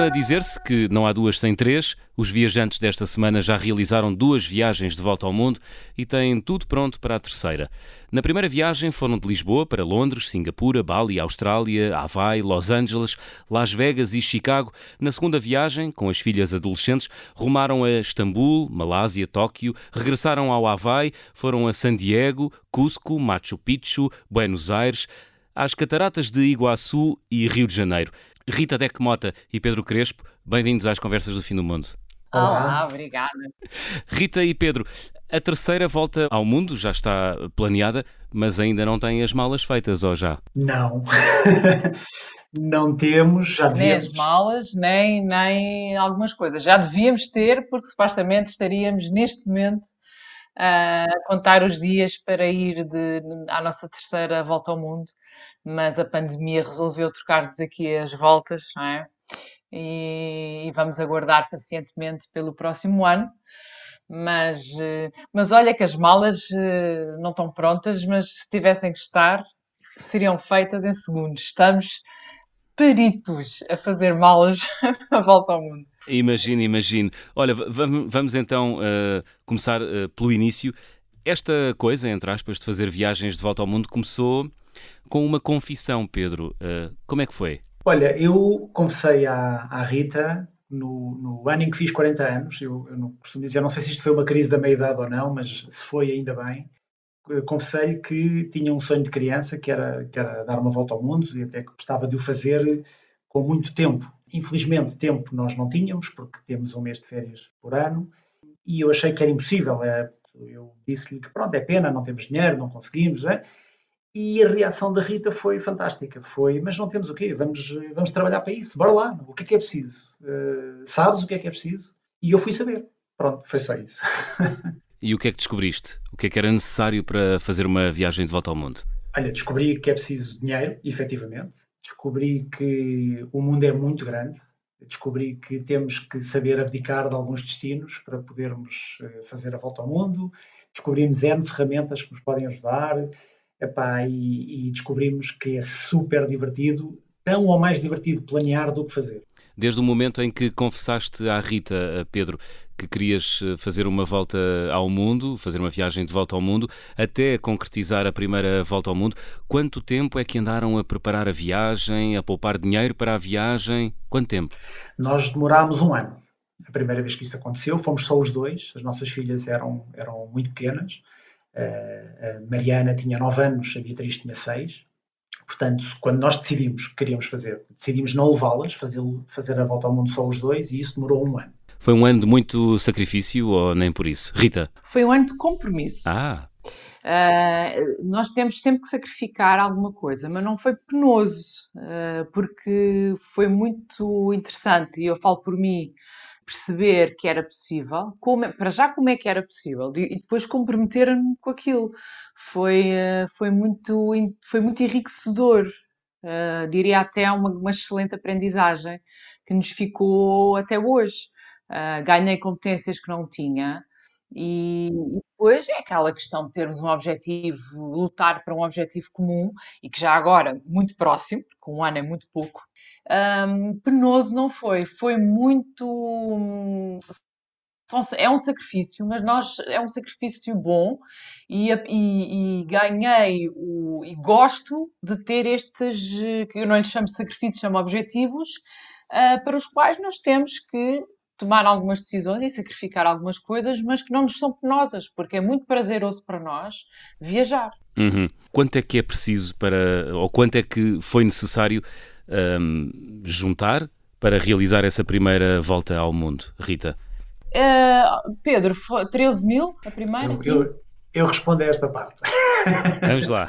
Costuma dizer-se que não há duas sem três. Os viajantes desta semana já realizaram duas viagens de volta ao mundo e têm tudo pronto para a terceira. Na primeira viagem foram de Lisboa para Londres, Singapura, Bali, Austrália, Havaí, Los Angeles, Las Vegas e Chicago. Na segunda viagem, com as filhas adolescentes, rumaram a Istambul, Malásia, Tóquio, regressaram ao Havaí, foram a San Diego, Cusco, Machu Picchu, Buenos Aires, às cataratas de Iguaçu e Rio de Janeiro. Rita Deck Mota e Pedro Crespo, bem-vindos às Conversas do Fim do Mundo. Olá, obrigada. Rita e Pedro, a terceira volta ao mundo já está planeada, mas ainda não tem as malas feitas, ou já? Não. não temos, já devíamos. Nem as malas, nem, nem algumas coisas. Já devíamos ter, porque supostamente estaríamos neste momento a contar os dias para ir de, à nossa terceira volta ao mundo, mas a pandemia resolveu trocar-nos aqui as voltas, não é? E, e, vamos aguardar pacientemente pelo próximo ano. Mas, mas olha que as malas eh, não estão prontas, mas se tivessem que estar, seriam feitas em segundos. Estamos peritos a fazer malas à volta ao mundo. Imagino, imagino. Olha, vamos então uh, começar uh, pelo início. Esta coisa, entre aspas, de fazer viagens de volta ao mundo começou com uma confissão, Pedro. Uh, como é que foi? Olha, eu confessei à, à Rita no, no, ano em que fiz 40 anos. Eu, eu não costumo dizer, não sei se isto foi uma crise da meia-idade ou não, mas se foi, ainda bem. Confessei que tinha um sonho de criança, que era, que era dar uma volta ao mundo e até que gostava de o fazer com muito tempo. Infelizmente, tempo nós não tínhamos, porque temos um mês de férias por ano, e eu achei que era impossível. É, eu disse-lhe que pronto, é pena, não temos dinheiro, não conseguimos. É? E a reação da Rita foi fantástica. Foi, mas não temos o quê? Vamos, vamos trabalhar para isso. Bora lá. O que é que é preciso? Uh, sabes o que é que é preciso? E eu fui saber. Pronto, foi só isso. e o que é que descobriste? O que é que era necessário para fazer uma viagem de volta ao mundo? Olha, descobri que é preciso dinheiro, efetivamente descobri que o mundo é muito grande, descobri que temos que saber abdicar de alguns destinos para podermos eh, fazer a volta ao mundo, descobrimos N ferramentas que nos podem ajudar, epá, e, e descobrimos que é super divertido, tão ou mais divertido planear do que fazer. Desde o momento em que confessaste à Rita, eh, Pedro, que querias eh, fazer uma volta ao mundo, fazer uma viagem de volta ao mundo, até concretizar a primeira volta ao mundo, quanto tempo é que andaram a preparar a viagem, a poupar dinheiro para a viagem? Quanto tempo? Nós demorámos um ano. A primeira vez que isso aconteceu, fomos só os dois, as nossas filhas eram, eram muito pequenas. Eh, a Mariana tinha 9 anos, a Beatriz tinha 6. Portanto, quando nós decidimos que queríamos fazer, decidimos não levá-las, fazer, fazer a volta ao mundo só os dois, e isso demorou um ano. Foi um ano de muito sacrifício ou nem por isso? Rita? Foi um ano de compromisso. Ah. Uh, nós temos sempre que sacrificar alguma coisa, mas não foi penoso, uh, porque foi muito interessante, e eu falo por mim, perceber que era possível, como, é, para já como é que era possível, e depois comprometer-me com aquilo. Foi, uh, foi, muito, foi muito enriquecedor, diria até uma, uma excelente aprendizagem que nos ficou até hoje uh, ganhei competências que não tinha. E, depois é aquela questão de termos um objetivo, lutar para um objetivo comum e que já agora, muito próximo, porque um ano é muito pouco, um, penoso não foi. Foi muito. É um sacrifício, mas nós é um sacrifício bom e, e, e ganhei o, e gosto de ter estes, que eu não lhes chamo sacrifícios, chamo objetivos, uh, para os quais nós temos que tomar algumas decisões e sacrificar algumas coisas, mas que não nos são penosas, porque é muito prazeroso para nós viajar. Uhum. Quanto é que é preciso para, ou quanto é que foi necessário um, juntar para realizar essa primeira volta ao mundo, Rita? Uh, Pedro, 13 mil a primeira? Eu, eu, eu respondo a esta parte. Vamos lá.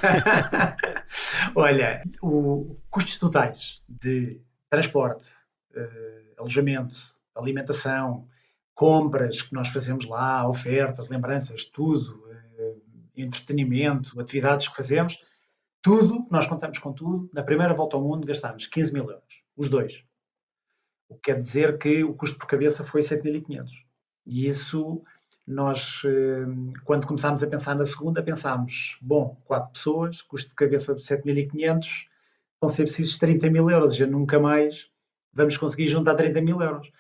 Olha, o custos totais de transporte, uh, alojamento, alimentação, compras que nós fazemos lá, ofertas, lembranças, tudo, eh, entretenimento, atividades que fazemos, tudo, nós contamos com tudo. Na primeira volta ao mundo gastámos 15 mil euros, os dois. O que quer dizer que o custo por cabeça foi 7.500. E isso, nós, eh, quando começámos a pensar na segunda, pensámos, bom, quatro pessoas, custo de cabeça de 7.500, vão ser precisos 30 mil euros, já nunca mais vamos conseguir juntar 30 mil euros.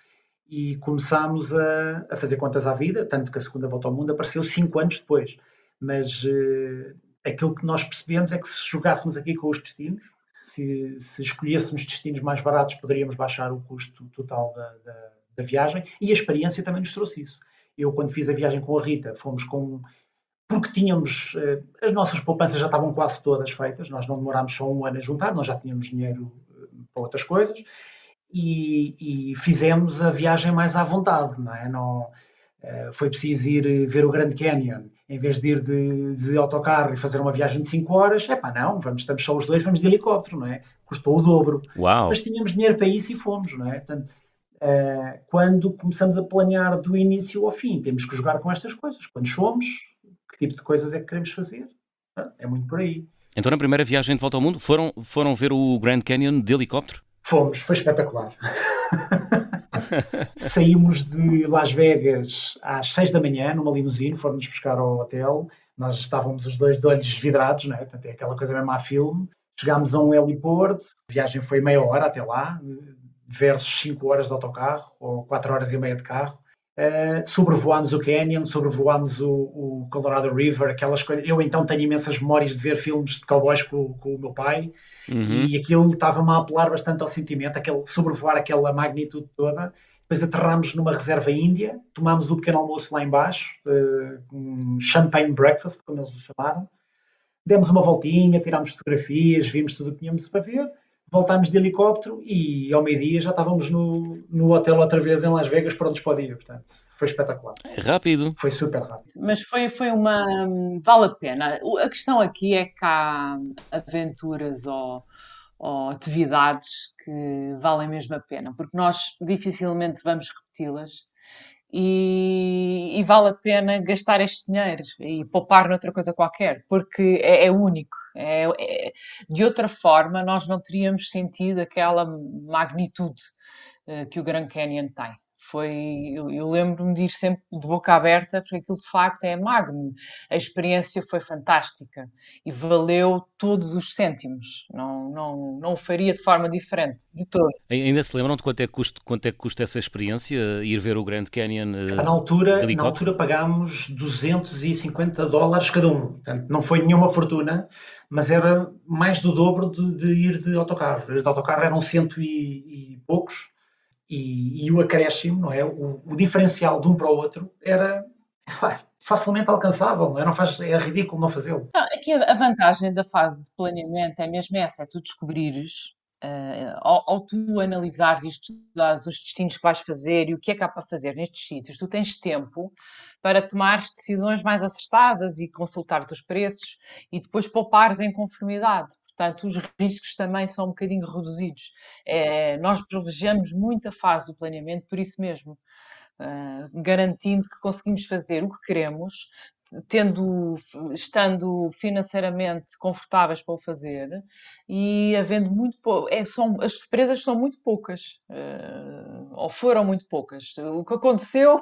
E começámos a, a, fazer contas à vida, tanto que a segunda volta ao mundo apareceu cinco anos depois. Mas uh, aquilo que nós percebemos é que se jogássemos aqui com os destinos, se, se escolhêssemos destinos mais baratos, poderíamos baixar o custo total da, da, da viagem e a experiência também nos trouxe isso. Eu, quando fiz a viagem com a Rita, fomos com porque tínhamos, uh, as nossas poupanças já estavam quase todas feitas, nós não demorámos só um ano a juntar, nós já tínhamos dinheiro para outras coisas, e, e, fizemos a viagem mais à vontade, não é? Não, uh, foi preciso ir ver o Grand Canyon, em vez de ir de, de autocarro e fazer uma viagem de 5 horas, é pá, não, vamos, estamos só os dois, vamos de helicóptero, não é? Custou o dobro. Uau. Mas tínhamos dinheiro para isso e fomos, não é? Portanto, uh, quando começamos a planear do início ao fim, temos que jogar com estas coisas. Quando somos, que tipo de coisas é que queremos fazer? É muito por aí. Então, na primeira viagem de volta ao mundo, foram, foram ver o Grand Canyon de helicóptero? Fomos, foi espetacular. Saímos de Las Vegas às 6 da manhã numa limusine, fomos buscar ao hotel. Nós estávamos os dois de olhos vidrados, né? Portanto, é aquela coisa mesmo a filme. Chegámos a um heliporto, a viagem foi meia hora até lá, versus 5 horas de autocarro ou 4 horas e meia de carro. Uh, sobrevoámos o Canyon, sobrevoámos o, o, Colorado River, aquelas coisas. Eu então tenho imensas memórias de ver filmes de cowboys com, com o meu pai uhum. e aquilo estava-me a apelar bastante ao sentimento, aquele, sobrevoar aquela magnitude toda. Depois aterramos numa reserva índia, tomámos o pequeno almoço lá embaixo, uh, um champagne breakfast, como eles chamaram. Demos uma voltinha, tirámos fotografias, vimos tudo o que tínhamos para ver voltámos de helicóptero e ao meio-dia já estávamos no, no hotel outra vez em Las Vegas para o dia, portanto foi espetacular. É rápido. Foi super rápido. Mas foi, foi uma... vale a pena. A questão aqui é que há aventuras ou, ou atividades que valem mesmo a pena, porque nós dificilmente vamos repeti-las e, e, vale a pena gastar este dinheiro e poupar noutra coisa qualquer, porque é, é único. É, é, de outra forma, nós não teríamos sentido aquela magnitude uh, que o Grand Canyon tem foi, eu, eu lembro-me de ir sempre de boca aberta, porque aquilo de facto é magno. A experiência foi fantástica e valeu todos os cêntimos. Não, não, não o faria de forma diferente, de todo. Ainda se lembram de quanto é que custa, quanto é que custa essa experiência, ir ver o Grand Canyon? Uh, na, altura, na altura pagámos 250 dólares cada um. Portanto, não foi nenhuma fortuna, mas era mais do dobro de, de ir de autocarro. Ir de autocarro eram cento e, e poucos e, e o acréscimo, não é? O, o, diferencial de um para o outro era facilmente alcançável, não é? Não faz, é ridículo não fazê-lo. Aqui a vantagem da fase de planeamento é mesmo essa, é tu descobrires Uh, ao, ao, tu analisares e estudares os destinos que vais fazer e o que é que há para fazer nestes sítios, tu tens tempo para tomares decisões mais acertadas e consultares os preços e depois poupares em conformidade. Portanto, os riscos também são um bocadinho reduzidos. É, nós privilegiamos muito a fase do planeamento por isso mesmo, uh, garantindo que conseguimos fazer o que queremos, tendo, estando financeiramente confortáveis para o fazer e havendo muito pouco, é, são, as surpresas são muito poucas, uh, ou foram muito poucas. O que aconteceu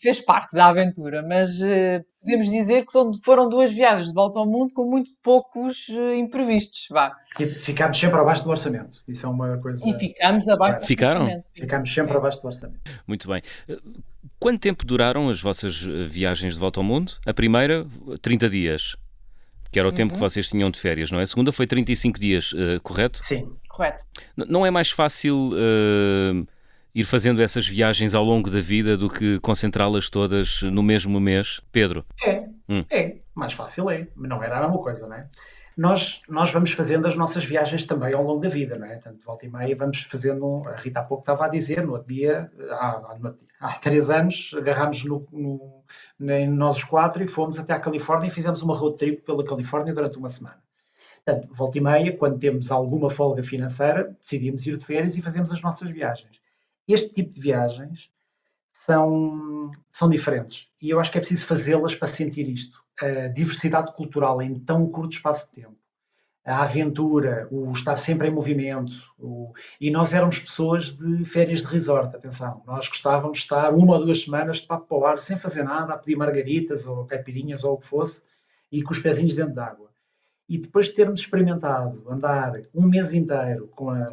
fez parte da aventura, mas uh, podemos dizer que são, foram duas viagens de volta ao mundo com muito poucos uh, imprevistos. Vá. E ficámos sempre abaixo do orçamento. Isso é uma coisa. E ficámos abaixo do Ficaram? orçamento. Ficámos sempre é. abaixo do orçamento. Muito bem. Quanto tempo duraram as vossas eh, viagens de volta ao mundo? A primeira, 30 dias. Que era o uhum. tempo que uhum. vocês tinham de férias, não é? A segunda foi 35 dias, uh, correto? Sim. Correto. N não é mais fácil ir fazendo essas viagens ao longo da vida do que concentrá-las todas no mesmo mês? Pedro? É, hum. é. Mais fácil é. Não era a mesma coisa, não é? Nós, nós vamos fazendo as nossas viagens também ao longo da vida, não é? Tanto volta e meia vamos fazendo, a Rita há pouco estava a dizer, no outro dia, há, há três anos, agarramos no, no, nós os quatro e fomos até à Califórnia e fizemos uma road trip pela Califórnia durante uma semana. Portanto, volta e meia, quando temos alguma folga financeira, decidimos ir de férias e fazemos as nossas viagens este tipo de viagens são, são diferentes. E eu acho que é preciso fazê-las para sentir isto. A diversidade cultural em tão curto espaço de tempo, a aventura, o estar sempre em movimento. O... E nós éramos pessoas de férias de resort, atenção. Nós gostávamos de estar uma ou duas semanas de papo para o ar, sem fazer nada, a pedir margaritas ou caipirinhas ou o que fosse, e com os pezinhos dentro d'água. E depois de termos experimentado andar um mês inteiro com a,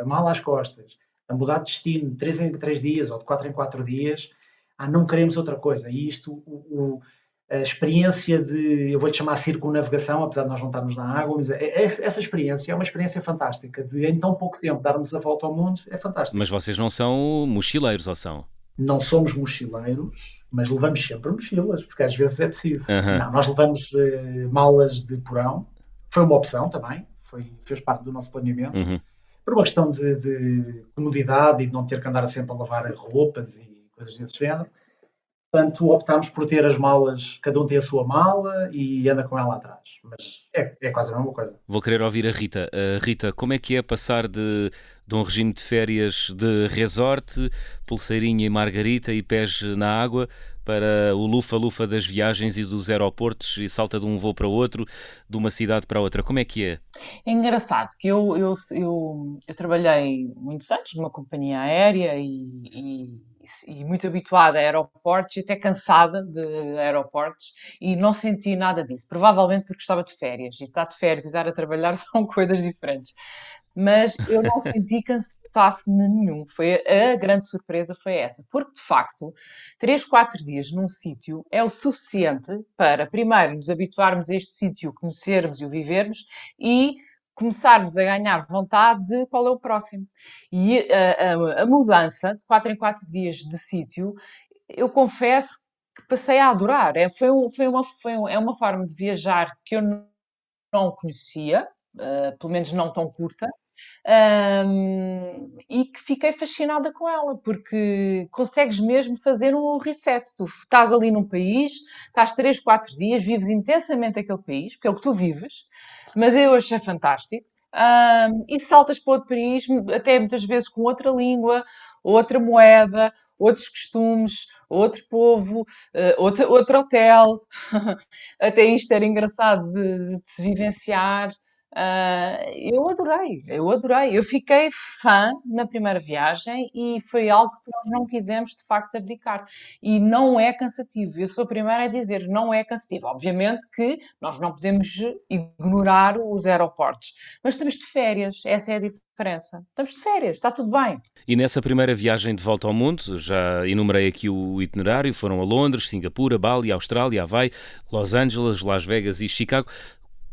a mala às costas, a mudar de destino de 3 em 3 dias ou de 4 em 4 dias, ah, não queremos outra coisa. E isto, o, o, a experiência de, eu vou-lhe chamar circunnavegação, apesar de nós não estarmos na água, mas é, é, essa experiência é uma experiência fantástica. De em tão pouco tempo darmos a volta ao mundo é fantástico. Mas vocês não são mochileiros, ou são? Não somos mochileiros, mas levamos sempre mochilas, porque às vezes é preciso. Uhum. Não, nós levamos uh, malas de porão, foi uma opção também, foi, fez parte do nosso planeamento, uhum. Por uma questão de, de, comodidade e de não ter que andar sempre a lavar roupas e coisas desse género. Portanto, optámos por ter as malas, cada um tem a sua mala e anda com ela atrás. Mas é, é quase a mesma coisa. Vou querer ouvir a Rita. Uh, Rita, como é que é passar de, de um regime de férias de resort, pulseirinha e margarita e pés na água, para o lufa-lufa das viagens e dos aeroportos e salta de um voo para outro, de uma cidade para outra. Como é que é? É engraçado que eu, eu, eu, eu trabalhei muitos anos numa companhia aérea e, e, e, muito habituada a aeroportos e até cansada de aeroportos e não senti nada disso. Provavelmente porque estava de férias e estar de férias e estar a trabalhar são coisas diferentes mas eu não senti cansaço nenhum. Foi a, grande surpresa foi essa, porque de facto, 3, 4 dias num sítio é o suficiente para primeiro nos habituarmos a este sítio, conhecermos e o vivermos e começarmos a ganhar vontade de qual é o próximo. E a, a, a mudança de 4 em 4 dias de sítio, eu confesso que passei a adorar. É, foi, foi, uma, foi um, é uma forma de viajar que eu não conhecia, uh, pelo menos não tão curta, um, e que fiquei fascinada com ela, porque consegues mesmo fazer um reset. Tu estás ali num país, estás 3, 4 dias, vives intensamente aquele país, porque é o que tu vives, mas eu achei fantástico. Um, e saltas para outro país, até muitas vezes com outra língua, outra moeda, outros costumes, outro povo, uh, outro, outro hotel. até isto era engraçado de, de se vivenciar. Uh, eu adorei, eu adorei. Eu fiquei fã na primeira viagem e foi algo que nós não quisemos de facto abdicar. E não é cansativo. Eu sou a primeira a dizer, não é cansativo. Obviamente que nós não podemos ignorar os aeroportos, mas estamos de férias, essa é a diferença. Estamos de férias, está tudo bem. E nessa primeira viagem de volta ao mundo, já enumerei aqui o itinerário, foram a Londres, Singapura, Bali, Austrália, Havaí, Los Angeles, Las Vegas e Chicago.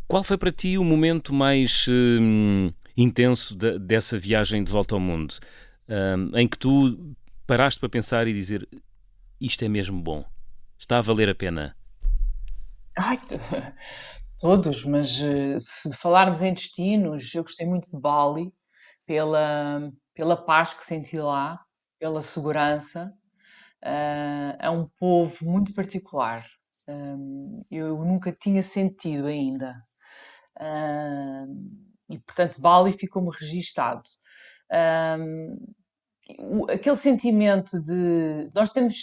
Qual foi para ti o momento mais hum, intenso de, dessa viagem de volta ao mundo? Hum, em que tu paraste para pensar e dizer isto é mesmo bom? Está a valer a pena? Ai, todos, mas uh, se falarmos em destinos, eu gostei muito de Bali pela, pela paz que senti lá, pela segurança. Uh, é um povo muito particular. Um, eu nunca tinha sentido ainda e, portanto, Bali ficou-me registado. Aquele sentimento de nós temos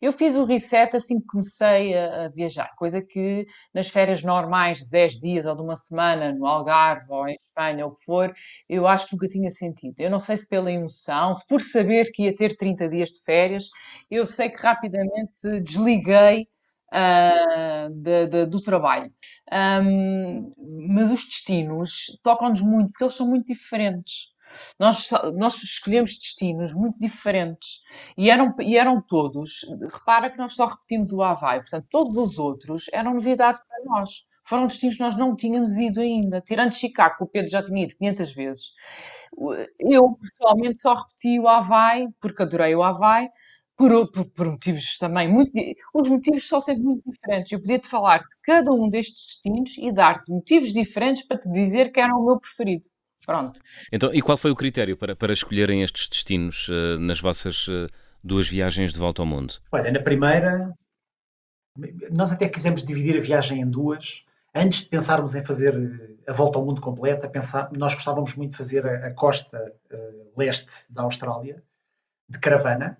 eu fiz o reset assim que comecei a, a, viajar, coisa que nas férias normais de 10 dias ou de uma semana no Algarve ou em Espanha ou o que for, eu acho que nunca tinha sentido. Eu não sei se pela emoção, se por saber que ia ter 30 dias de férias, eu sei que rapidamente desliguei uh, de, de, do trabalho. Um, mas os destinos tocam-nos muito, porque eles são muito diferentes. Nós, nós escolhemos destinos muito diferentes e eram, e eram todos. Repara que nós só repetimos o Havaí, portanto, todos os outros eram novidade para nós. Foram destinos que nós não tínhamos ido ainda. Tirando Chicago, que o Pedro já tinha ido 500 vezes. Eu, pessoalmente, só repeti o Havaí, porque adorei o Havaí, por, por, por, motivos também muito. Os motivos são sempre muito diferentes. Eu podia te falar de cada um destes destinos e dar-te motivos diferentes para te dizer que era o meu preferido. Pronto. Então, e qual foi o critério para, para escolherem estes destinos uh, nas vossas uh, duas viagens de volta ao mundo? Olha, na primeira, nós até quisemos dividir a viagem em duas. Antes de pensarmos em fazer eh, a volta ao mundo completa, pensar, nós gostávamos muito de fazer a, a costa uh, leste da Austrália, de caravana,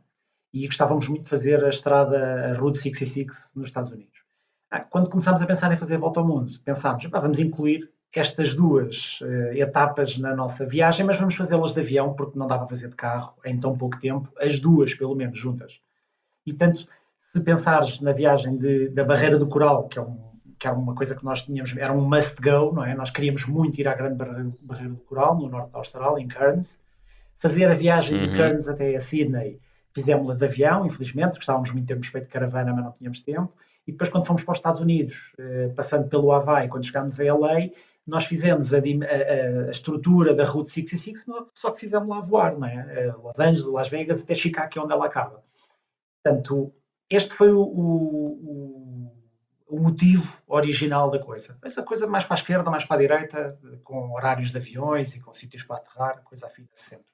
e gostávamos muito de fazer a estrada, a Route 66 nos Estados Unidos. Ah, quando começámos a pensar em fazer a volta ao mundo, pensámos, vamos incluir estas duas uh, etapas na nossa viagem, mas vamos fazê-las de avião, porque não dá para fazer de carro em tão pouco tempo, as duas, pelo menos, juntas. E, portanto, se pensares na viagem de, da Barreira do Coral, que é, um, que era uma coisa que nós tínhamos, era um must go, não é? Nós queríamos muito ir à Grande Barreira do Coral, no norte da Austrália, em Cairns, fazer a viagem uhum. de Cairns até a Sydney. Fizemos-la de avião, infelizmente, gostávamos muito de termos feito caravana, mas não tínhamos tempo. E depois, quando fomos para os Estados Unidos, eh, passando pelo Havaí, quando chegámos a LA, nós fizemos a, a, a, estrutura da Route 66, só que fizemos lá voar, não é? Eh, Los Angeles, Las Vegas, até Chicago, que é onde ela acaba. Portanto, este foi o, o, o, motivo original da coisa. Mas a coisa mais para a esquerda, mais para a direita, com horários de aviões e com sítios para aterrar, coisa afina sempre.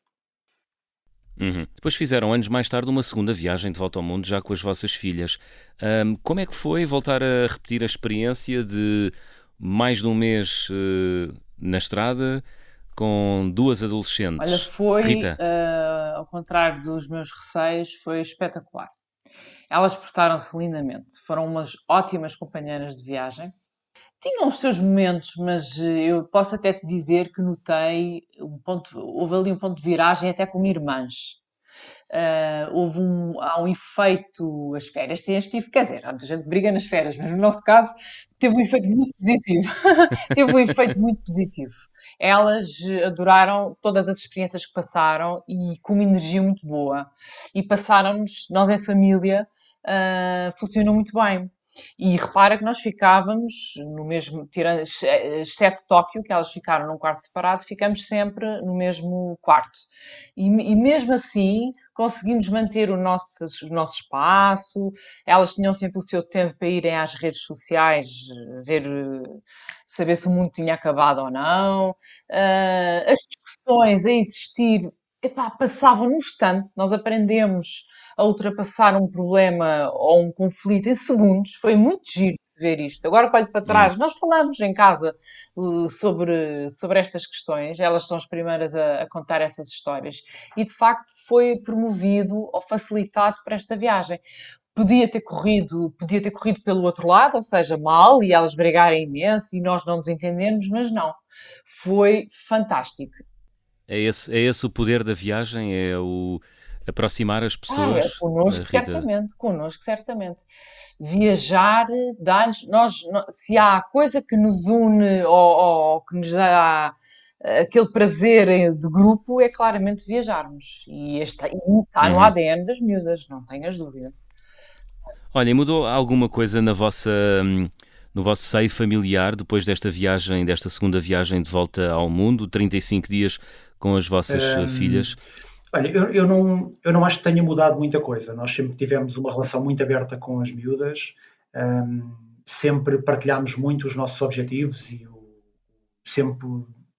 Uhum. Depois fizeram anos mais tarde uma segunda viagem de volta ao mundo, já com as vossas filhas. Um, como é que foi voltar a repetir a experiência de mais de um mês uh, na estrada com duas adolescentes? Olha, foi, uh, ao contrário dos meus receios, foi espetacular. Elas portaram-se lindamente, foram umas ótimas companheiras de viagem. Tinham os seus momentos, mas eh, eu posso até te dizer que notei um ponto, houve ali um ponto de viragem até com irmãs. Uh, houve um, há um efeito, as férias têm este quer dizer, há muita gente briga nas férias, mas no nosso caso teve um efeito muito positivo. teve um efeito muito positivo. Elas adoraram todas as experiências que passaram e com uma energia muito boa. E passaram-nos, nós em família, uh, funcionou muito bem. E repara que nós ficávamos no mesmo, tirando exceto Tóquio, que elas ficaram num quarto separado, ficamos sempre no mesmo quarto. E, e mesmo assim conseguimos manter o nosso, o nosso espaço, elas tinham sempre o seu tempo para irem às redes sociais, ver, saber se o mundo tinha acabado ou não. Uh, as discussões a existir epá, passavam no instante, nós aprendemos a ultrapassar um problema ou um conflito em segundos. Foi muito giro de ver isto. Agora que olho para trás, hum. nós falamos em casa uh, sobre, sobre estas questões, elas são as primeiras a, a, contar essas histórias, e de facto foi promovido ou facilitado para esta viagem. Podia ter corrido, podia ter corrido pelo outro lado, ou seja, mal, e elas brigarem imenso e nós não nos entendemos, mas não. Foi fantástico. É esse, é esse o poder da viagem, é o aproximar as pessoas. Ah, é, connosco, certamente, connosco, certamente. Viajar dá-nos, nós, se há coisa que nos une ou, ou, que nos dá aquele prazer de grupo, é claramente viajarmos. E está, está no uhum. ADN das miúdas, não tenhas dúvida. Olha, mudou alguma coisa na vossa no vosso seio familiar depois desta viagem, desta segunda viagem de volta ao mundo, 35 dias com as vossas um, filhas? Olha, eu, eu, não, eu não acho que tenha mudado muita coisa. Nós sempre tivemos uma relação muito aberta com as miúdas, um, sempre partilhámos muito os nossos objetivos e o, sempre,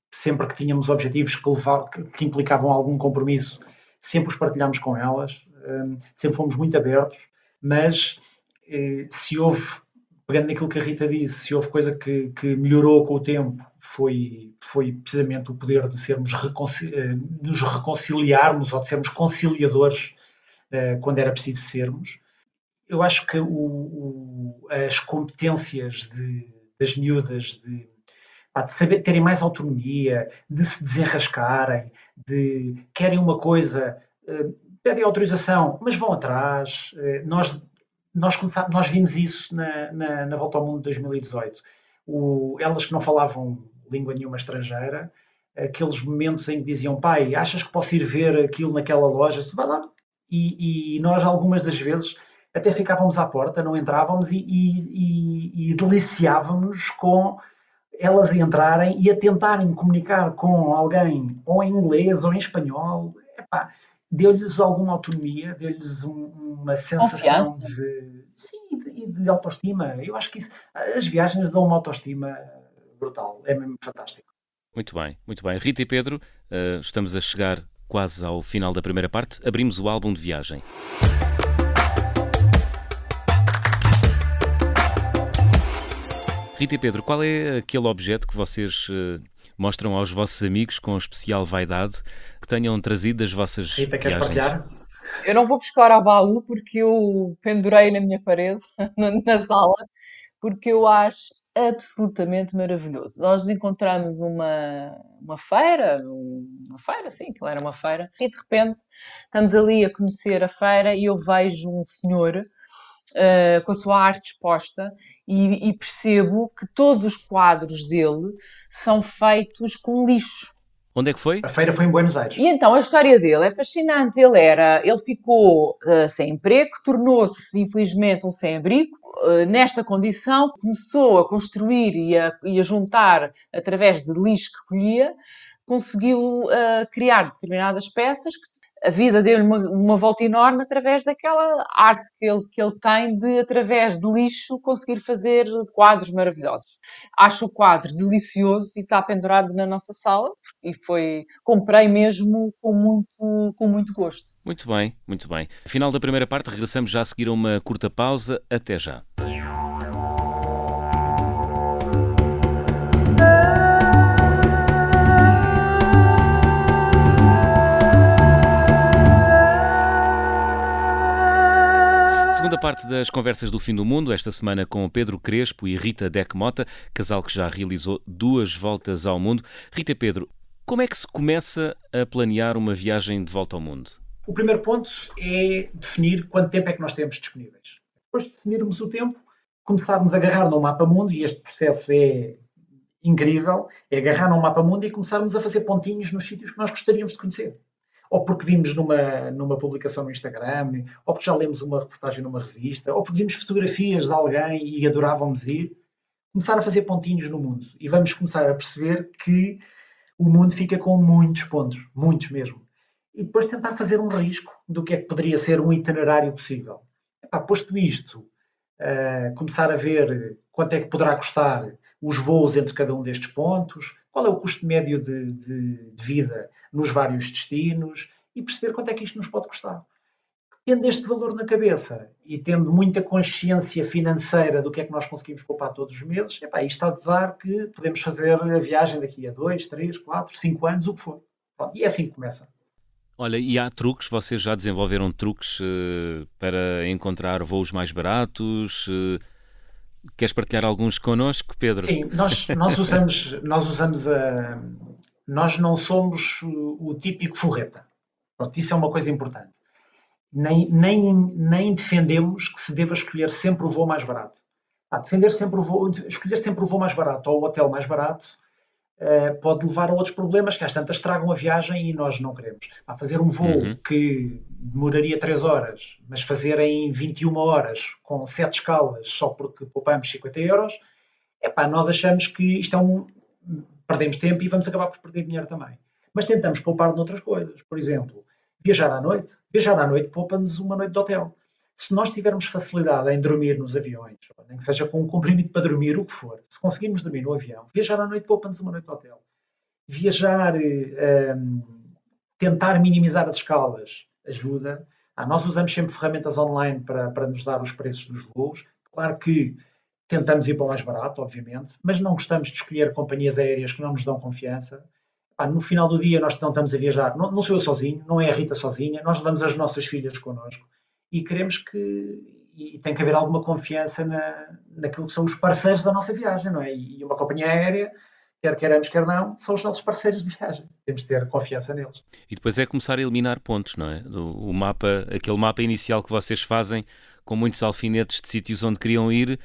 sempre que tínhamos objetivos que, levar, que, que, implicavam algum compromisso, sempre os partilhámos com elas, um, sempre fomos muito abertos, mas eh, se houve pegando naquilo que a Rita disse, se houve coisa que, que melhorou com o tempo, foi, foi precisamente o poder de sermos reconcil, eh, nos reconciliarmos ou de sermos conciliadores uh, quando era preciso sermos. Eu acho que o, o, as competências de, das miúdas de, de saber terem mais autonomia, de se desenrascarem, de querem uma coisa, uh, pedem autorização, mas vão atrás. Nós nós, começámos, nós vimos isso na, na, na, Volta ao Mundo de 2018. O, elas que não falavam língua nenhuma estrangeira, aqueles momentos em que diziam, pai, achas que posso ir ver aquilo naquela loja? Vai lá. E, e nós, algumas das vezes, até ficávamos à porta, não entrávamos e, e, e deliciávamos com elas entrarem e a tentarem comunicar com alguém, ou em inglês ou em espanhol. Epá, deu-lhes alguma autonomia, deu-lhes um, uma sensação de, sim, de, de, autoestima. Eu acho que isso, as viagens dão uma autoestima brutal, é mesmo fantástico. Muito bem, muito bem. Rita e Pedro, uh, estamos a chegar quase ao final da primeira parte. Abrimos o álbum de viagem. Rita e Pedro, qual é aquele objeto que vocês uh, mostram aos vossos amigos com especial vaidade que tenham trazido das vossas Rita, queres partilhar? Eu não vou buscar a baú porque eu pendurei na minha parede, na sala, porque eu acho absolutamente maravilhoso. Nós encontramos uma, uma feira, uma feira, sim, aquilo era uma feira, e de repente estamos ali a conhecer a feira e eu vejo um senhor uh, com a sua arte exposta e, e, percebo que todos os quadros dele são feitos com lixo. Onde é que foi? A feira foi em Buenos Aires. E então a história dele é fascinante. Ele era, ele ficou uh, sem emprego, tornou-se infelizmente um sem-abrigo. Uh, nesta condição, começou a construir e a, e a juntar através de lixo que colhia, conseguiu uh, criar determinadas peças que a vida deu-lhe uma, uma, volta enorme através daquela arte que ele, que ele tem de, através de lixo, conseguir fazer quadros maravilhosos. Acho o quadro delicioso e está pendurado na nossa sala e foi, comprei mesmo com muito, com muito gosto. Muito bem, muito bem. Final da primeira parte, regressamos já a seguir a uma curta pausa. Até já. Parte das conversas do fim do mundo, esta semana com Pedro Crespo e Rita Deck Mota, casal que já realizou duas voltas ao mundo. Rita e Pedro, como é que se começa a planear uma viagem de volta ao mundo? O primeiro ponto é definir quanto tempo é que nós temos disponíveis. Depois de definirmos o tempo, começarmos a agarrar no mapa mundo, e este processo é incrível, é agarrar no mapa mundo e começarmos a fazer pontinhos nos sítios que nós gostaríamos de conhecer ou porque vimos numa, numa publicação no Instagram, ou porque já lemos uma reportagem numa revista, ou porque vimos fotografias de alguém e adorávamos ir, começar a fazer pontinhos no mundo. E vamos começar a perceber que o mundo fica com muitos pontos, muitos mesmo. E depois tentar fazer um risco do que é que poderia ser um itinerário possível. Epá, posto isto, uh, começar a ver quanto é que poderá custar os voos entre cada um destes pontos, qual é o custo médio de, de, de vida nos vários destinos e perceber quanto é que isto nos pode custar. Tendo este valor na cabeça e tendo muita consciência financeira do que é que nós conseguimos poupar todos os meses, epá, isto está de dar que podemos fazer a viagem daqui a 2, 3, 4, 5 anos, o que for. E é assim que começa. Olha, e há truques? Vocês já desenvolveram truques uh, para encontrar voos mais baratos? Uh, queres partilhar alguns connosco, Pedro? Sim, nós, nós usamos, nós usamos a, nós não somos o típico forreta. Pronto, isso é uma coisa importante. Nem, nem, nem defendemos que se deva escolher sempre o voo mais barato. Ah, defender sempre o voo, escolher sempre o voo mais barato ou o hotel mais barato uh, pode levar a outros problemas que às tantas tragam a viagem e nós não queremos. Ah, fazer um voo uhum. que demoraria 3 horas, mas fazer em 21 horas com 7 escalas só porque poupamos 50 euros, epá, nós achamos que isto é um, perdemos tempo e vamos acabar por perder dinheiro também. Mas tentamos poupar noutras coisas. Por exemplo, viajar à noite. Viajar à noite poupa-nos uma noite de hotel. Se nós tivermos facilidade em dormir nos aviões, nem que seja com um comprimido para dormir, o que for, se conseguirmos dormir no avião, viajar à noite poupa-nos uma noite de hotel. Viajar, um, tentar minimizar as escalas, ajuda. Ah, nós usamos sempre ferramentas online para, para nos dar os preços dos voos. Claro que Tentamos ir para o mais barato, obviamente, mas não gostamos de escolher companhias aéreas que não nos dão confiança. no final do dia, nós não estamos a viajar, não, não sou eu sozinho, não é a Rita sozinha, nós levamos as nossas filhas connosco e queremos que. E tem que haver alguma confiança na, naquilo que são os parceiros da nossa viagem, não é? E uma companhia aérea quer queiramos, quer não, são os nossos parceiros de viagem. Temos de ter confiança neles. E depois é começar a eliminar pontos, não é? O mapa, aquele mapa inicial que vocês fazem com muitos alfinetes de sítios onde queriam ir,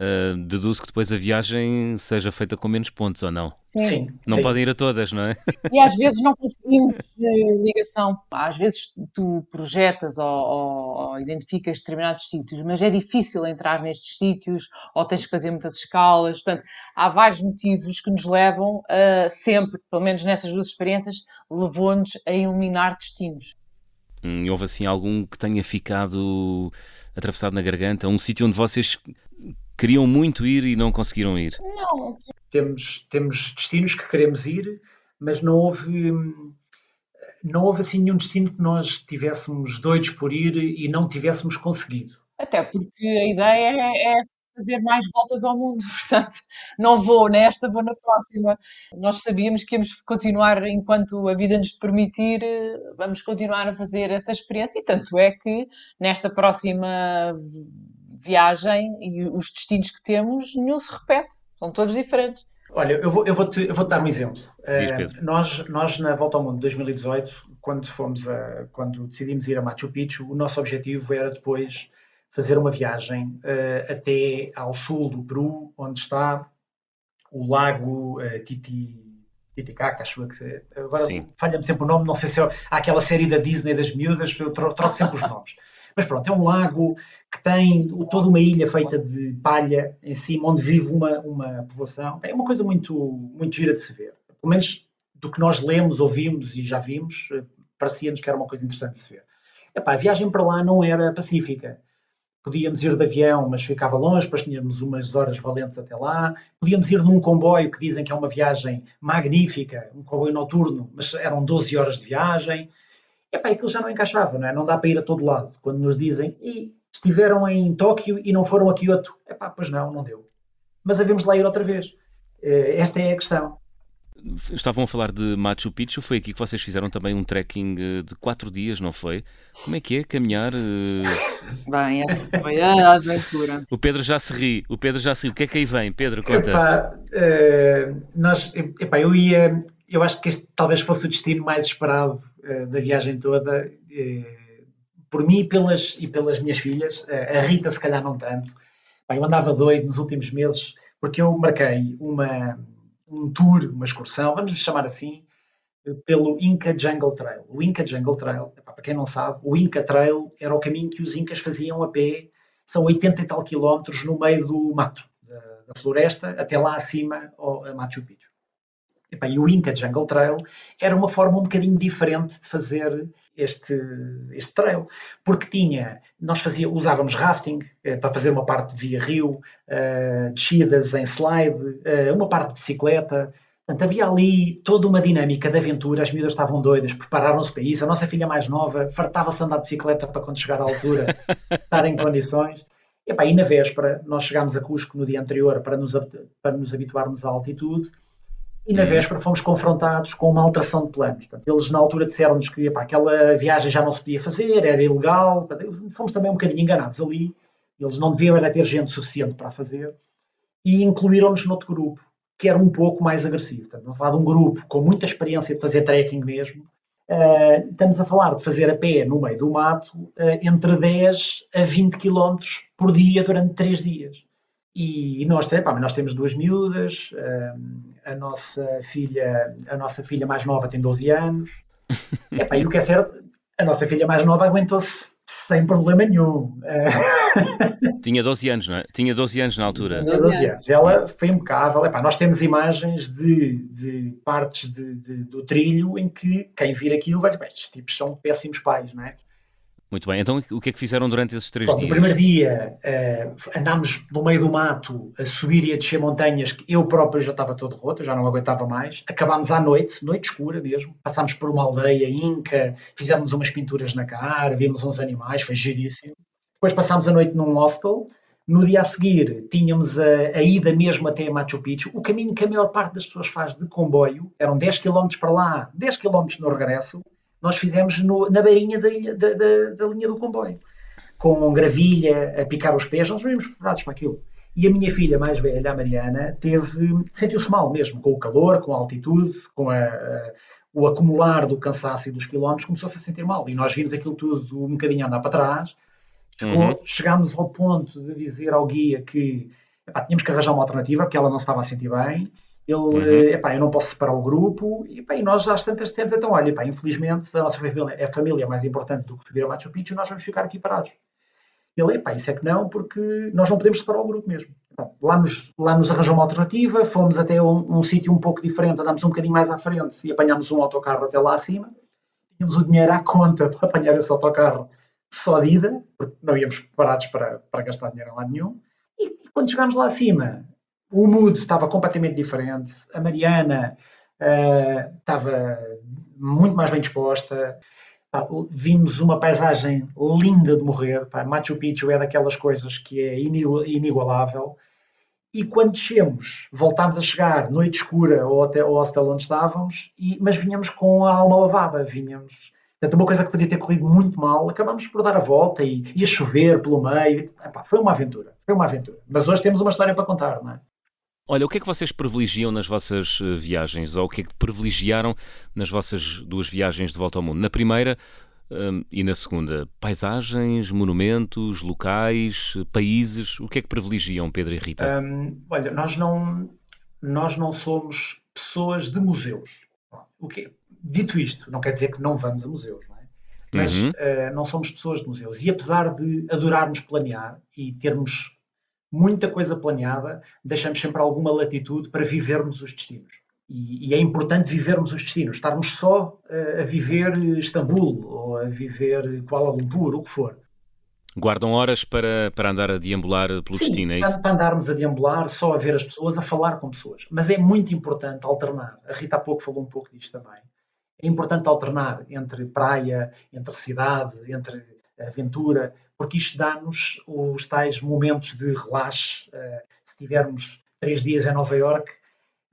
uh, deduzo que depois a viagem seja feita com menos pontos ou não. Sim. Não sim. podem ir a todas, não é? E às vezes não conseguimos uh, ligação. Às vezes tu projetas ou, ou, ou, identificas determinados sítios, mas é difícil entrar nestes sítios ou tens que fazer muitas escalas. Portanto, há vários motivos que nos levam a sempre, pelo menos nessas duas experiências, levou-nos a eliminar destinos. Hum, houve assim algum que tenha ficado atravessado na garganta? Um sítio onde vocês queriam muito ir e não conseguiram ir? Não. Temos, temos destinos que queremos ir, mas não houve, não houve assim nenhum destino que nós tivéssemos doidos por ir e não tivéssemos conseguido. Até porque a ideia é, é fazer mais voltas ao mundo, portanto, não vou nesta, vou na próxima. Nós sabíamos que íamos continuar, enquanto a vida nos permitir, vamos continuar a fazer essa experiência, e tanto é que nesta próxima viagem e os destinos que temos, nenhum se repete, são todos diferentes. Olha, eu vou, eu vou, te, eu vou te dar um exemplo. Uh, nós, nós, na Volta ao Mundo de 2018, quando, fomos a, quando decidimos ir a Machu Picchu, o nosso objetivo era depois fazer uma viagem uh, até ao sul do Peru, onde está o lago uh, Titi, Titicaca, acho que agora falha-me sempre o nome, não sei se é, há aquela série da Disney das miúdas, eu troco sempre os nomes. Mas pronto, é um lago que tem toda uma ilha feita de palha em cima, onde vive uma, uma povoação. É uma coisa muito, muito gira de se ver. Pelo menos do que nós lemos, ouvimos e já vimos, parecia-nos que era uma coisa interessante de se ver. Epá, a viagem para lá não era pacífica podíamos ir de avião, mas ficava longe, depois tínhamos umas horas valentes até lá. Podíamos ir num comboio que dizem que é uma viagem magnífica, um comboio noturno, mas eram 12 horas de viagem. E pá, aquilo já não encaixava, não é? Não dá para ir a todo lado. Quando nos dizem, e estiveram em Tóquio e não foram a Kyoto. É pá, pois não, não deu. Mas havemos lá ir outra vez. Eh, esta é a questão. Estavam a falar de Machu Picchu, foi aqui que vocês fizeram também um trekking eh, de quatro dias, não foi? Como é que é caminhar? Eh? Bem, essa foi a aventura. O Pedro já se ri, o Pedro já se ri. O que é que aí vem, Pedro? Conta. Epá, uh, nós, epá, eu ia, eu acho que este talvez fosse o destino mais esperado uh, da viagem toda, uh, por mim e pelas, e pelas minhas filhas. a Rita, se calhar, não tanto. Eu andava doido nos últimos meses porque eu marquei uma um tour, uma excursão, vamos lhe chamar assim, pelo Inca Jungle Trail. O Inca Jungle Trail, para quem não sabe, o Inca Trail era o caminho que os Incas faziam a pé, são 80 e tal quilómetros no meio do mato, da, da floresta, até lá acima, ao, a Machu Picchu. E, o Inca Jungle Trail era uma forma um bocadinho diferente de fazer este, este trail, porque tinha, nós fazia, usávamos rafting eh, para fazer uma parte via rio, eh, descidas em slide, eh, uma parte de bicicleta, Portanto, havia ali toda uma dinâmica de aventura, as miúdas estavam doidas, prepararam-se para isso. A nossa filha mais nova fartava-se andar de bicicleta para quando chegar à altura estar em condições. E, epá, e na véspera, nós chegámos a Cusco no dia anterior para nos, para nos habituarmos à altitude e na uhum. véspera fomos confrontados com uma alteração de planos. Portanto, eles na altura disseram-nos que epá, aquela viagem já não se podia fazer, era ilegal. Portanto, fomos também um bocadinho enganados ali. Eles não deviam era ter gente suficiente para fazer. E incluíram-nos noutro grupo, que era um pouco mais agressivo. Portanto, vamos falar de um grupo com muita experiência de fazer trekking mesmo. Uh, estamos a falar de fazer a pé no meio do mato uh, entre 10 a 20 km por dia durante 3 dias. E nós, pá, nós temos duas miúdas, a nossa filha, a nossa filha mais nova tem 12 anos. Epá, e o que é certo, a nossa filha mais nova aguentou-se sem problema nenhum. Tinha 12 anos, não é? Tinha 12 anos na altura. Tinha 12 anos. Ela foi impecável. Epá, nós temos imagens de, de partes de, de, do trilho em que quem vir aquilo vai dizer, estes tipos são péssimos pais, não é? Muito bem, então o que é que fizeram durante esses três dias? No primeiro dia uh, andámos no meio do mato a subir e a descer montanhas que eu próprio já estava todo roto, já não aguentava mais. Acabámos à noite, noite escura mesmo. Passámos por uma aldeia inca, fizemos umas pinturas na cara, vimos uns animais, foi giríssimo. Depois passámos a noite num hostel. No dia a seguir tínhamos a, a ida mesmo até Machu Picchu, o caminho que a maior parte das pessoas faz de comboio. Eram 10 km para lá, 10 km no regresso nós fizemos no, na beirinha da, da, da, da, linha do comboio, com gravilha a picar os pés, nós vimos preparados para aquilo. E a minha filha mais velha, a Mariana, teve, sentiu-se mal mesmo, com o calor, com a altitude, com a, a, o acumular do cansaço e dos quilómetros, começou-se a sentir mal. E nós vimos aquilo tudo um bocadinho andar para trás. Uhum. Chegámos ao ponto de dizer ao guia que epá, tínhamos que arranjar uma alternativa, porque ela não se estava a sentir bem ele, uhum. Eh, epá, eu não posso separar o grupo, e, epá, e nós às tantas temos, então, olha, epá, infelizmente a nossa família, é a família mais importante do que subir a Machu Picchu, nós vamos ficar aqui parados. Ele, epá, isso é que não, porque nós não podemos separar o grupo mesmo. lá, nos, lá nos arranjou uma alternativa, fomos até um, um sítio um pouco diferente, andámos um bocadinho mais à frente e apanhámos um autocarro até lá acima. Tínhamos o dinheiro à conta para apanhar esse autocarro só de ida, porque não íamos preparados para, para gastar dinheiro lá nenhum. E, e quando chegámos lá acima, o mood estava completamente diferente, a Mariana uh, estava muito mais bem disposta, vimos uma paisagem linda de morrer, pá, Machu Picchu é daquelas coisas que é inigualável, e quando descemos, voltámos a chegar, noite escura, ao hotel, ao hostel onde estávamos, e, mas vinhamos com a alma lavada, vinhamos... Portanto, uma coisa que podia ter corrido muito mal, acabamos por dar a volta e ia chover pelo meio. Epá, foi uma aventura, foi uma aventura. Mas hoje temos uma história para contar, não é? Olha, o que é que vocês privilegiam nas vossas eh, viagens? Ou o que é que privilegiaram nas vossas duas viagens de volta ao mundo? Na primeira, Um, e na segunda, paisagens, monumentos, locais, países, o que é que privilegiam Pedro e Rita? Um, olha, nós não, nós não somos pessoas de museus. O que, dito isto, não quer dizer que não vamos a museus, não é? Mas uhum. uh, não somos pessoas de museus. E apesar de adorarmos planear e termos muita coisa planeada, deixamos sempre alguma latitude para vivermos os destinos. E, e, é importante vivermos os destinos, estarmos só a, a viver Istambul ou a viver Kuala Lumpur, o que for. Guardam horas para, para andar a deambular pelo Sim, destino, é isso? Para andarmos a deambular, só a ver as pessoas, a falar com pessoas. Mas é muito importante alternar. A Rita há pouco falou um pouco disto também. É importante alternar entre praia, entre cidade, entre aventura, porque isto dá-nos os tais momentos de relaxe. Uh, se tivermos três dias em Nova Iorque,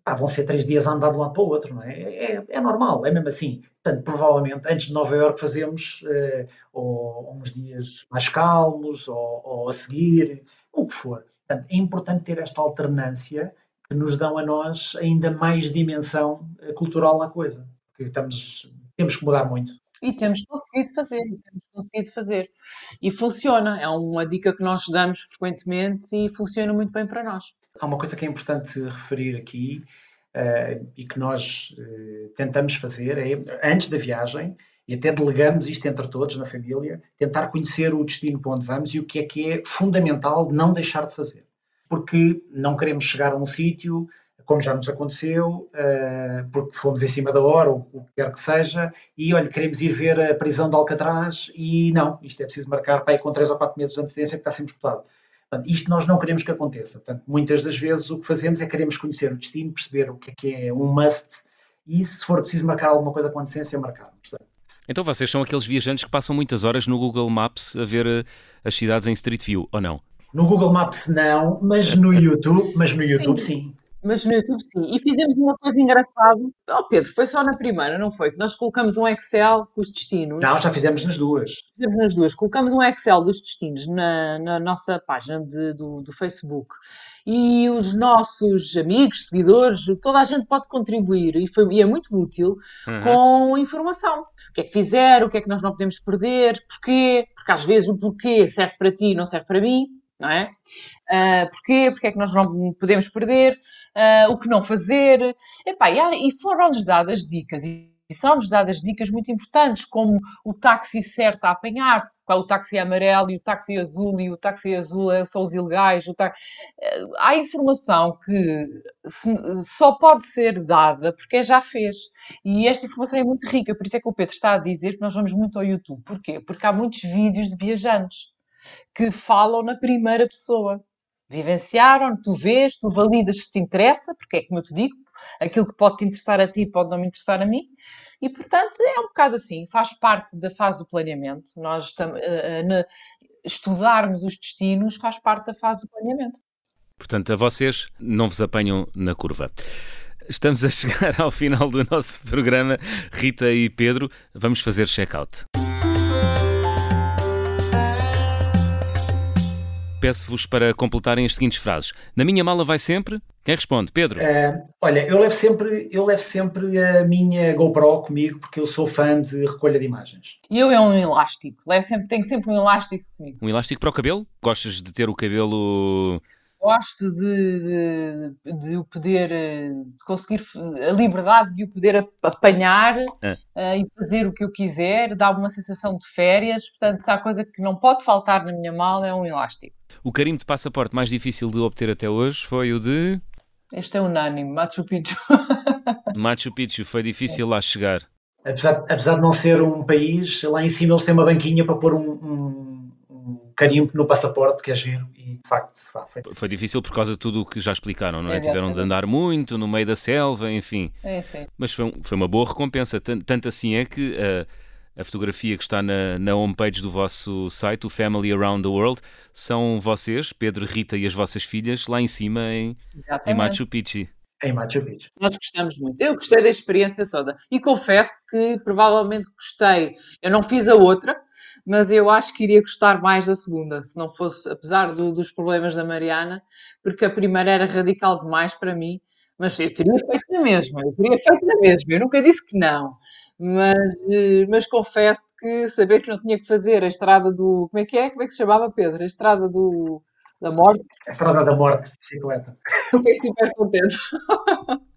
ah, vão ser três dias a andar de um lado para o outro, não é? É, é normal, é mesmo assim. Portanto, provavelmente, antes de Nova Iorque fazemos uh, ou, uns dias mais calmos, ou, ou, a seguir, o que for. Portanto, é importante ter esta alternância que nos dão a nós ainda mais dimensão eh, cultural à coisa. Que estamos, temos que mudar muito. E temos conseguido fazer, temos conseguido fazer. E funciona, é uma dica que nós damos frequentemente e funciona muito bem para nós. Há uma coisa que é importante referir aqui uh, e que nós uh, tentamos fazer é, antes da viagem, e até delegamos isto entre todos na família, tentar conhecer o destino para onde vamos e o que é que é fundamental não deixar de fazer. Porque não queremos chegar a um sítio, como já nos aconteceu, uh, porque fomos em cima da hora, ou o que quer que seja, e olha, queremos ir ver a prisão de Alcatraz e não, isto é preciso marcar para aí com 3 ou 4 meses de antecedência que está sempre esgotado. Portanto, isto nós não queremos que aconteça. Portanto, muitas das vezes o que fazemos é queremos conhecer o destino, perceber o que é que é um must e se for preciso marcar alguma coisa com antecedência, marcarmos. Então vocês são aqueles viajantes que passam muitas horas no Google Maps a ver eh, as cidades em Street View, ou não? No Google Maps não, mas no YouTube, mas no YouTube sim. sim. Mas no YouTube sim. E fizemos uma coisa engraçada. Oh Pedro, foi só na primeira, não foi? Que nós colocamos um Excel com os destinos. Não, já fizemos nas duas. Fizemos nas duas. Colocamos um Excel dos destinos na, na nossa página de, do, do Facebook. E os nossos amigos, seguidores, toda a gente pode contribuir e, foi, e é muito útil uhum. com informação. O que é que fizeram, o que é que nós não podemos perder, porquê, porque às vezes o porquê serve para ti e não serve para mim, não é? Uh, porquê, porque é que nós não podemos perder uh, o que não fazer. Epá, e, e foram-nos dadas dicas. E, são-nos dadas dicas muito importantes, como o táxi certo a apanhar, qual o táxi amarelo e o táxi azul, e o táxi azul é, são os ilegais. O táxi... Há informação que só pode ser dada porque já fez. E esta informação é muito rica, por isso é que o Pedro está a dizer que nós vamos muito ao YouTube. Porquê? Porque há muitos vídeos de viajantes que falam na primeira pessoa vivenciaram, tu vês, tu validas se te interessa, porque é como eu te digo, aquilo que pode te interessar a ti pode não me interessar a mim, e portanto é um bocado assim, faz parte da fase do planeamento. Nós uh, uh, estudarmos os destinos faz parte da fase do planeamento. Portanto, a vocês não vos apanham na curva. Estamos a chegar ao final do nosso programa. Rita e Pedro, vamos fazer check-out. Peço-vos para completarem as seguintes frases. Na minha mala vai sempre. Quem responde? Pedro? Uh, olha, eu levo, sempre, eu levo sempre a minha GoPro comigo porque eu sou fã de recolha de imagens. E eu é um elástico. Levo sempre, tenho sempre um elástico comigo. Um elástico para o cabelo? Gostas de ter o cabelo gosto de, de, de, o poder, de conseguir a liberdade de o poder apanhar é. uh, e fazer o que eu quiser, dá uma sensação de férias. Portanto, se há coisa que não pode faltar na minha mala é um elástico. O carimbo de passaporte mais difícil de obter até hoje foi o de. Este é unânime, Machu Picchu. Machu Picchu, foi difícil lá chegar. Apesar, apesar de não ser um país, lá em cima eles têm uma banquinha para pôr um, um carimbo no passaporte, que é giro, e de facto foi, foi difícil por causa de tudo o que já explicaram, não é? é Tiveram de andar muito no meio da selva, enfim. É, sim. Mas foi, foi uma boa recompensa, tanto assim é que. Uh, a fotografia que está na, na homepage do vosso site, o Family Around the World, são vocês, Pedro, Rita e as vossas filhas, lá em cima em, em Machu Picchu. Em Machu Picchu. Nós gostamos muito. Eu gostei da experiência toda. E confesso que provavelmente gostei. Eu não fiz a outra, mas eu acho que iria gostar mais da segunda, se não fosse, apesar do, dos problemas da Mariana, porque a primeira era radical demais para mim Mas eu teria feito na mesma, eu teria feito na mesma, eu nunca disse que não. Mas, eh, mas confesso que saber que não tinha que fazer a estrada do. Como é que é? Como é que se chamava, Pedro? A estrada do, da morte? A estrada da morte, bicicleta. Fiquei super contente.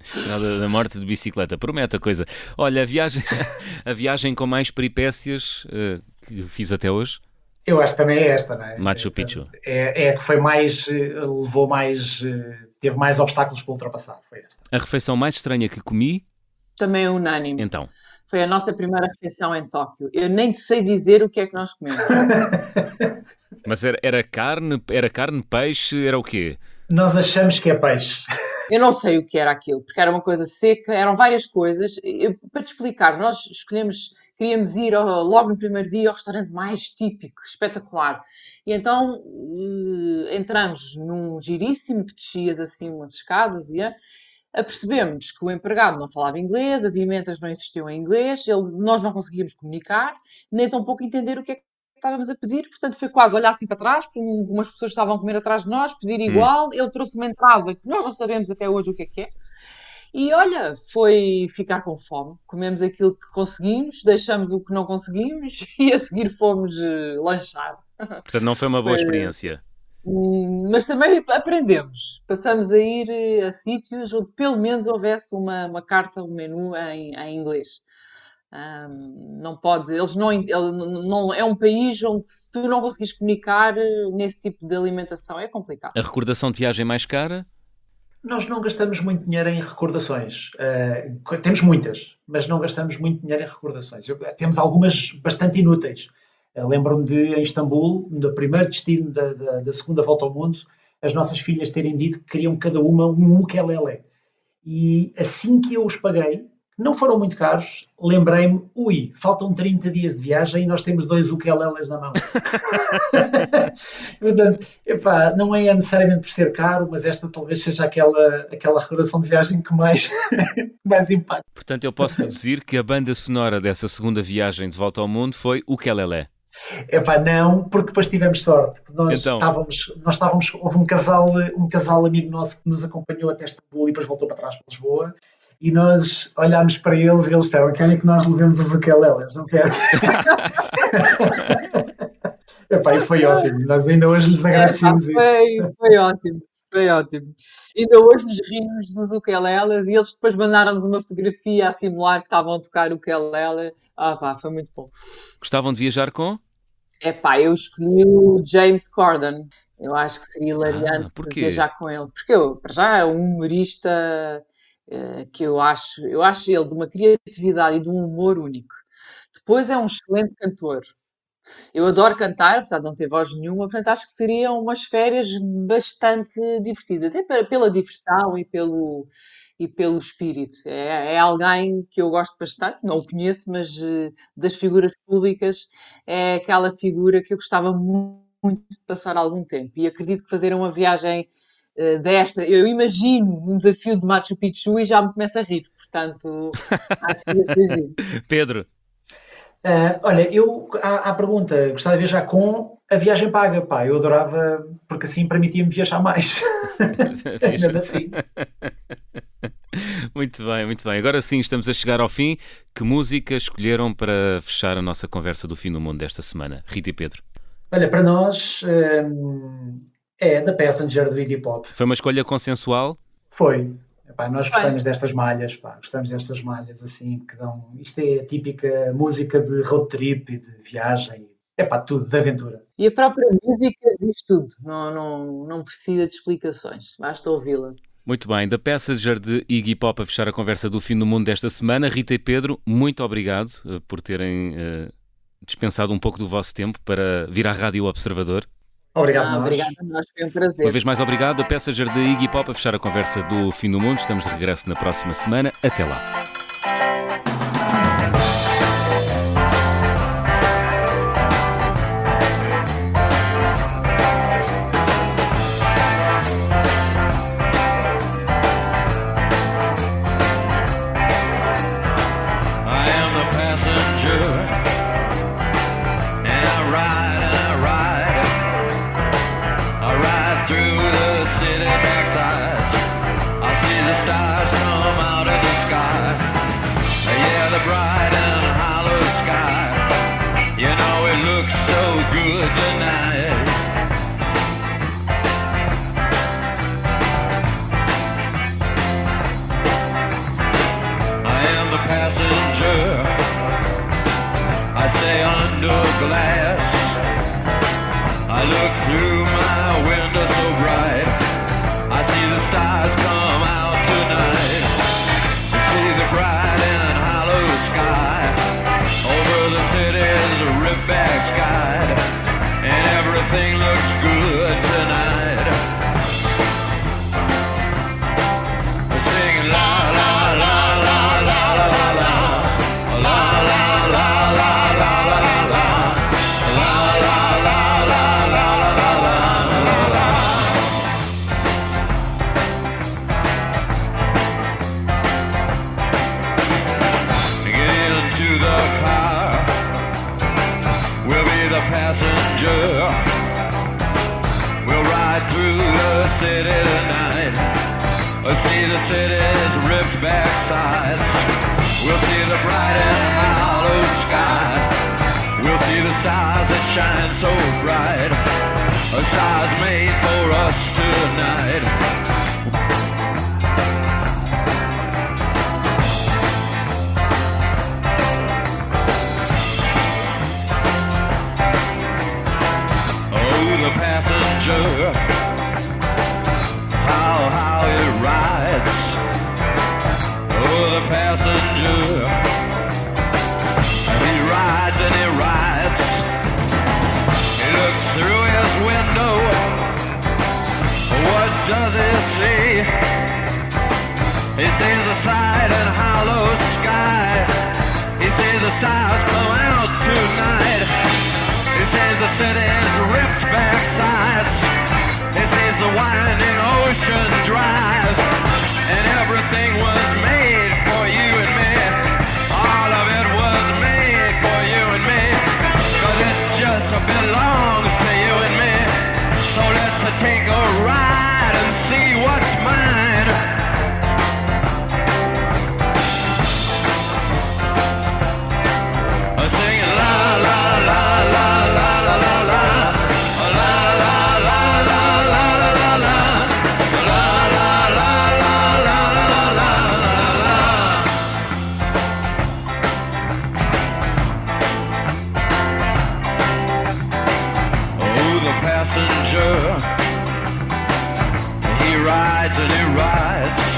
Estrada da morte de bicicleta, promete a coisa. Olha, a viagem, a viagem com mais peripécias uh, que fiz até hoje. Eu acho que também é esta, não é? Machu esta Picchu. É, é a que foi mais. eh, levou mais. eh, teve mais obstáculos para ultrapassar. Foi esta. A refeição mais estranha que comi, Também é unânime. então. Foi a nossa primeira refeição em Tóquio. Eu nem sei dizer o que é que nós comemos. Mas era, era carne, era carne, peixe, era o quê? Nós achamos que é peixe. Eu não sei o que era aquilo, porque era uma coisa seca, eram várias coisas. Eu- para te explicar, nós escolhemos, queríamos ir ao- logo no primeiro dia ao restaurante mais típico, espetacular. E então eh, entramos num giríssimo que descias assim umas escadas e eh, apercebemos que o empregado não falava inglês, as emendas não existiam em inglês, ele- nós não conseguíamos comunicar, nem tampouco entender o que é que estávamos a pedir, portanto foi quase olhar assim para trás, porque umas pessoas estavam a comer atrás de nós, pedir igual, ele trouxe uma entrada que nós não sabemos até hoje o que é que é. E olha, foi ficar com fome. Comemos aquilo que conseguimos, deixamos o que não conseguimos e a seguir fomos eh, lanchar. Portanto, não foi uma boa Foi- experiência. Hum, Mas também aprendemos. Passamos a ir eh, a sítios onde pelo menos houvesse uma, uma carta, um menu em, em inglês. Hum, não pode, eles não, ele não é um país onde se tu não conseguires comunicar eh, nesse tipo de alimentação é complicado. A recordação de viagem mais cara, Nós não gastamos muito dinheiro em recordações. Co- temos muitas, mas não gastamos muito dinheiro em recordações. Eu- temos algumas bastante inúteis. Eh, Lembro-me de, em Istambul, no primeiro destino da, da- da segunda volta ao mundo, as nossas filhas terem dito que queriam cada uma um ukulele. E assim que eu os paguei, não foram muito caros, lembrei-me, ui, faltam 30 dias de viagem e nós temos dois ukeleles na mão. Portanto, epá, não é necessariamente por ser caro, mas esta talvez seja aquela, aquela recordação de viagem que mais, mais impacta. portanto, eu posso deduzir que a banda sonora dessa segunda viagem de volta ao mundo foi o Kelele. Epá, não, porque depois tivemos sorte. que Nós, Então. estávamos, nós estávamos, houve um casal, um casal amigo nosso que nos acompanhou até Istambul e depois voltou para trás para Lisboa. E nós olhámos para eles e eles disseram: querem que nós levemos os ukeleles, não quero. Epá, e foi ótimo. Nós ainda hoje lhes agradecemos Epá, isso. foi, foi ótimo, foi ótimo. Ainda hoje nos rimos dos ukeleles e eles depois mandaram-nos uma fotografia a simular que estavam a tocar o ukulele. Ah pá, foi muito bom. Gostavam de viajar com? Epá, eu escolhi o James Corden. Eu acho que seria hilariante Ah, porquê? viajar com ele. Porque eu, para já, é um humorista eh, que eu acho, eu acho ele de uma criatividade e de um humor único. Depois é um excelente cantor. Eu adoro cantar, apesar de não ter voz nenhuma, portanto acho que seriam umas férias bastante divertidas. É pe- pela diversão e pelo, e pelo espírito. É, é alguém que eu gosto bastante, não o conheço, mas eh, das figuras públicas é aquela figura que eu gostava mu- muito de passar algum tempo. E acredito que fazer uma viagem eh, desta, eu imagino um desafio de Machu Picchu e já me começo a rir. Portanto, acho que. Pedro, Ah, olha, eu à, à pergunta, gostava de viajar com a viagem paga, pá, eu adorava, porque assim permitia-me viajar mais. Mesmo assim. muito bem, muito bem. Agora sim, estamos a chegar ao fim. Que música escolheram para fechar a nossa conversa do fim do mundo desta semana? Rita e Pedro. Olha, para nós hum, é da Passenger do Iggy Pop. Foi uma escolha consensual? Foi. Epá, nós gostamos destas malhas, pá, gostamos destas malhas assim que dão. Isto é a típica música de road trip e de viagem. É pá, tudo, de aventura. E a própria música diz tudo, não, não, não precisa de explicações, basta ouvi-la. Muito bem, da Passenger de Iggy Pop a fechar a conversa do fim do mundo desta semana. Rita e Pedro, muito obrigado eh, por terem eh, dispensado um pouco do vosso tempo para vir à Rádio Observador. Obrigado, Ah, nós. obrigada a nós, foi um prazer. Uma vez mais obrigado. A Passenger de Iggy Pop a fechar a conversa do fim do mundo. Estamos de regresso na próxima semana. Até lá. under glass. I look through my stars that shine so bright. A stars made for us tonight. Oh, the passenger. How, how it rides. Oh, the passenger. He sees the side and hollow sky. He sees the stars come out tonight. He sees the city's ripped back sides. He sees the winding ocean drive. And everything was made for you and me. All of it was made for you and me. It just belongs to you and me. So let's take a ride and see what's mine. He rides.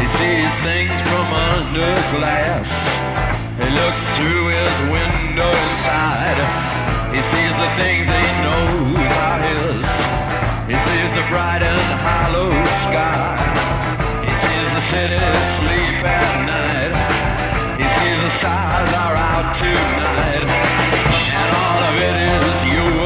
He sees things from under glass. He looks through his window inside. He sees the things he knows are his. He sees the bright and hollow sky. He sees the city sleep at night. He sees the stars are out tonight. And all of it is yours